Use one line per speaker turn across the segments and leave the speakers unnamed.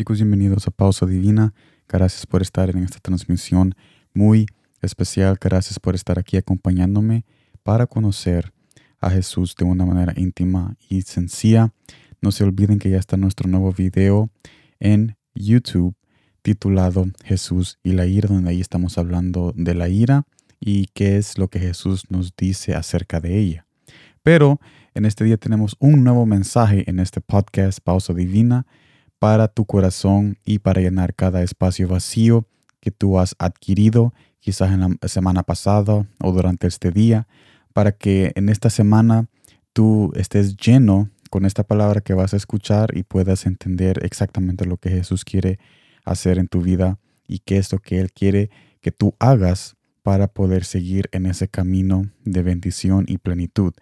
chicos, bienvenidos a Pausa Divina. Gracias por estar en esta transmisión muy especial. Gracias por estar aquí acompañándome para conocer a Jesús de una manera íntima y sencilla. No se olviden que ya está nuestro nuevo video en YouTube titulado Jesús y la ira, donde ahí estamos hablando de la ira y qué es lo que Jesús nos dice acerca de ella. Pero en este día tenemos un nuevo mensaje en este podcast Pausa Divina para tu corazón y para llenar cada espacio vacío que tú has adquirido quizás en la semana pasada o durante este día, para que en esta semana tú estés lleno con esta palabra que vas a escuchar y puedas entender exactamente lo que Jesús quiere hacer en tu vida y qué es lo que Él quiere que tú hagas para poder seguir en ese camino de bendición y plenitud.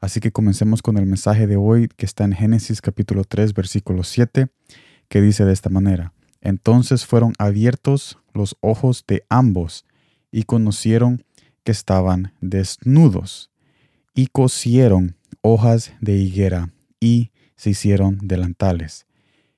Así que comencemos con el mensaje de hoy que está en Génesis capítulo 3 versículo 7, que dice de esta manera, entonces fueron abiertos los ojos de ambos y conocieron que estaban desnudos y cosieron hojas de higuera y se hicieron delantales.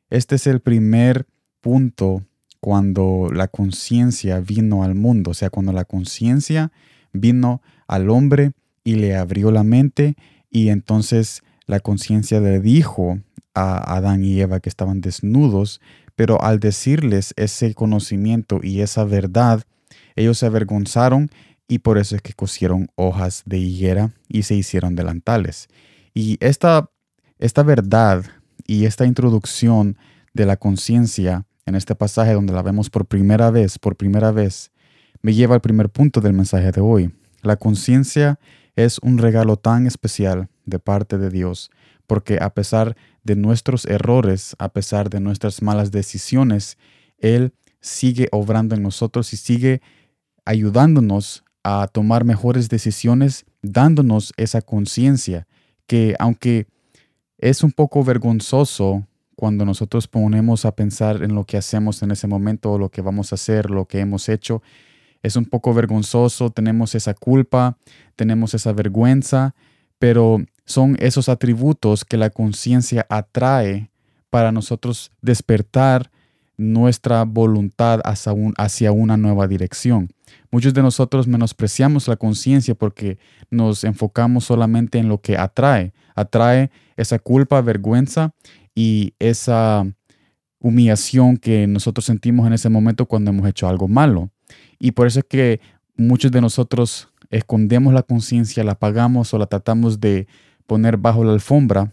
Este es el primer punto cuando la conciencia vino al mundo, o sea, cuando la conciencia vino al hombre y le abrió la mente y entonces la conciencia le dijo a Adán y Eva que estaban desnudos, pero al decirles ese conocimiento y esa verdad, ellos se avergonzaron y por eso es que cosieron hojas de higuera y se hicieron delantales. Y esta, esta verdad y esta introducción de la conciencia en este pasaje donde la vemos por primera vez, por primera vez, me lleva al primer punto del mensaje de hoy. La conciencia es un regalo tan especial de parte de Dios, porque a pesar de nuestros errores, a pesar de nuestras malas decisiones, Él sigue obrando en nosotros y sigue ayudándonos a tomar mejores decisiones, dándonos esa conciencia que aunque es un poco vergonzoso cuando nosotros ponemos a pensar en lo que hacemos en ese momento lo que vamos a hacer, lo que hemos hecho, es un poco vergonzoso, tenemos esa culpa, tenemos esa vergüenza, pero son esos atributos que la conciencia atrae para nosotros despertar nuestra voluntad hacia, una nueva dirección. Muchos de nosotros menospreciamos la conciencia porque nos enfocamos solamente en lo que atrae. Atrae esa culpa, vergüenza y esa humillación que nosotros sentimos en ese momento cuando hemos hecho algo malo. Y por eso es que muchos de nosotros escondemos la conciencia, la apagamos o la tratamos de poner bajo la alfombra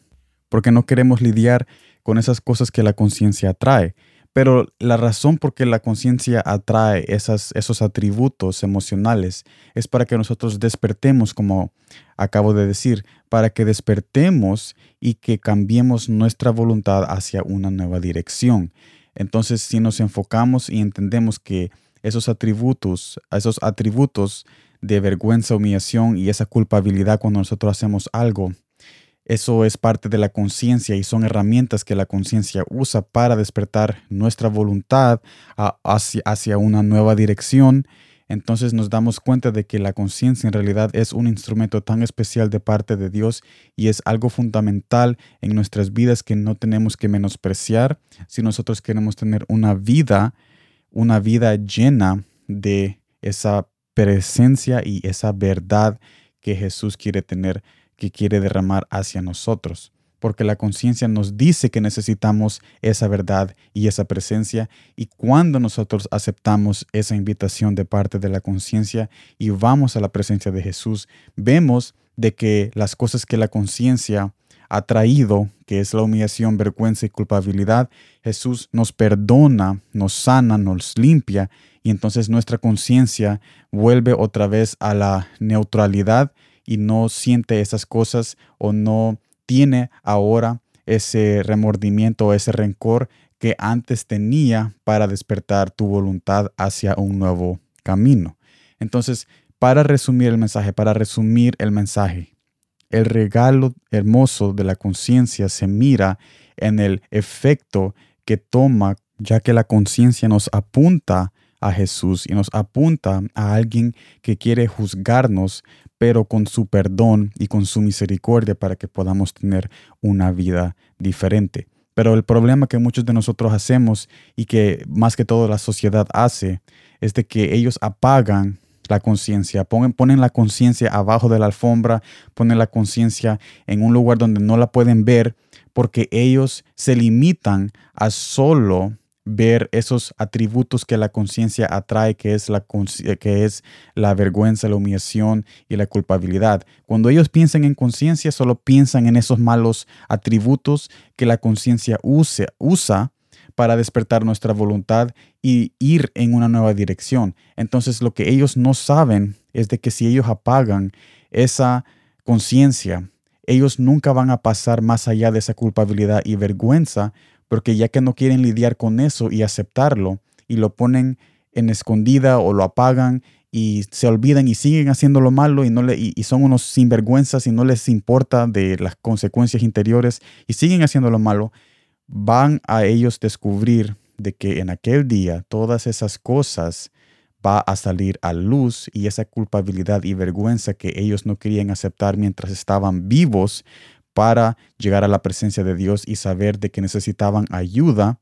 porque no queremos lidiar con esas cosas que la conciencia atrae. Pero la razón por qué la conciencia atrae esos atributos emocionales es para que nosotros despertemos, como acabo de decir, para que despertemos y que cambiemos nuestra voluntad hacia una nueva dirección. Entonces, si nos enfocamos y entendemos que esos atributos, esos atributos de vergüenza, humillación y esa culpabilidad cuando nosotros hacemos algo. Eso es parte de la conciencia y son herramientas que la conciencia usa para despertar nuestra voluntad hacia, una nueva dirección. Entonces nos damos cuenta de que la conciencia en realidad es un instrumento tan especial de parte de Dios y es algo fundamental en nuestras vidas que no tenemos que menospreciar si nosotros queremos tener una vida una vida llena de esa presencia y esa verdad que Jesús quiere tener, que quiere derramar hacia nosotros. Porque la conciencia nos dice que necesitamos esa verdad y esa presencia. Y cuando nosotros aceptamos esa invitación de parte de la conciencia y vamos a la presencia de Jesús, vemos de que las cosas que la conciencia ha traído, que es la humillación, vergüenza y culpabilidad, Jesús nos perdona, nos sana, nos limpia y entonces nuestra conciencia vuelve otra vez a la neutralidad y no siente esas cosas o no tiene ahora ese remordimiento o ese rencor que antes tenía para despertar tu voluntad hacia un nuevo camino. Entonces, para resumir el mensaje, para resumir el mensaje, el regalo hermoso de la conciencia se mira en el efecto que toma, ya que la conciencia nos apunta a Jesús y nos apunta a alguien que quiere juzgarnos, pero con su perdón y con su misericordia para que podamos tener una vida diferente. Pero el problema que muchos de nosotros hacemos y que más que todo la sociedad hace es de que ellos apagan la conciencia, ponen, ponen la conciencia abajo de la alfombra, ponen la conciencia en un lugar donde no la pueden ver porque ellos se limitan a solo ver esos atributos que la conciencia atrae, que es, la, que es la vergüenza, la humillación y la culpabilidad. Cuando ellos piensan en conciencia, solo piensan en esos malos atributos que la conciencia usa para despertar nuestra voluntad y ir en una nueva dirección. Entonces lo que ellos no saben es de que si ellos apagan esa conciencia, ellos nunca van a pasar más allá de esa culpabilidad y vergüenza porque ya que no quieren lidiar con eso y aceptarlo y lo ponen en escondida o lo apagan y se olvidan y siguen haciendo lo malo y, no le, y, son unos sinvergüenzas y no les importa de las consecuencias interiores y siguen haciendo lo malo, van a ellos descubrir de que en aquel día todas esas cosas va a salir a luz y esa culpabilidad y vergüenza que ellos no querían aceptar mientras estaban vivos para llegar a la presencia de Dios y saber de que necesitaban ayuda.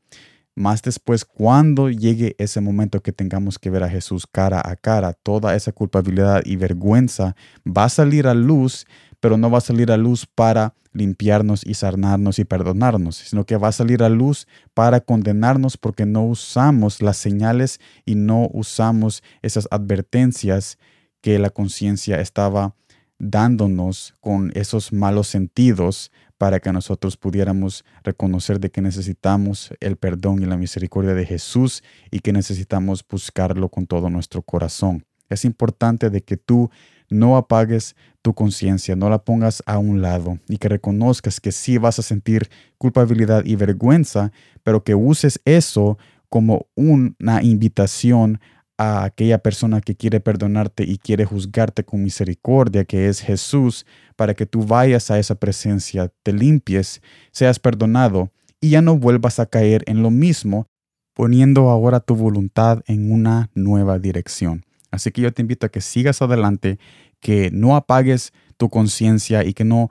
Más después, cuando llegue ese momento que tengamos que ver a Jesús cara a cara, toda esa culpabilidad y vergüenza va a salir a luz, pero no va a salir a luz para limpiarnos y sanarnos y perdonarnos, sino que va a salir a luz para condenarnos porque no usamos las señales y no usamos esas advertencias que la conciencia estaba dándonos con esos malos sentidos para que nosotros pudiéramos reconocer de que necesitamos el perdón y la misericordia de Jesús y que necesitamos buscarlo con todo nuestro corazón. Es importante de que tú no apagues tu conciencia, no la pongas a un lado y que reconozcas que sí vas a sentir culpabilidad y vergüenza, pero que uses eso como una invitación a aquella persona que quiere perdonarte y quiere juzgarte con misericordia, que es Jesús, para que tú vayas a esa presencia, te limpies, seas perdonado y ya no vuelvas a caer en lo mismo, poniendo ahora tu voluntad en una nueva dirección. Así que yo te invito a que sigas adelante, que no apagues tu conciencia y que no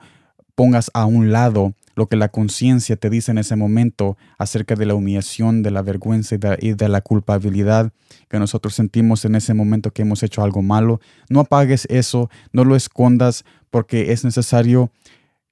pongas a un lado lo que la conciencia te dice en ese momento acerca de la humillación, de la vergüenza y de, la culpabilidad que nosotros sentimos en ese momento que hemos hecho algo malo. No apagues eso, no lo escondas porque es necesario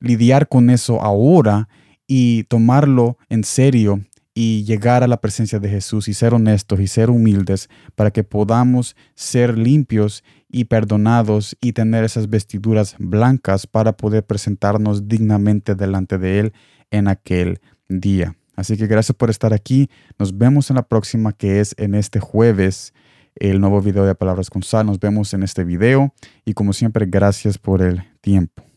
lidiar con eso ahora y tomarlo en serio y llegar a la presencia de Jesús y ser honestos y ser humildes para que podamos ser limpios y perdonados y tener esas vestiduras blancas para poder presentarnos dignamente delante de Él en aquel día. Así que gracias por estar aquí. Nos vemos en la próxima que es en este jueves el nuevo video de Palabras con Sal. Nos vemos en este video y como siempre gracias por el tiempo.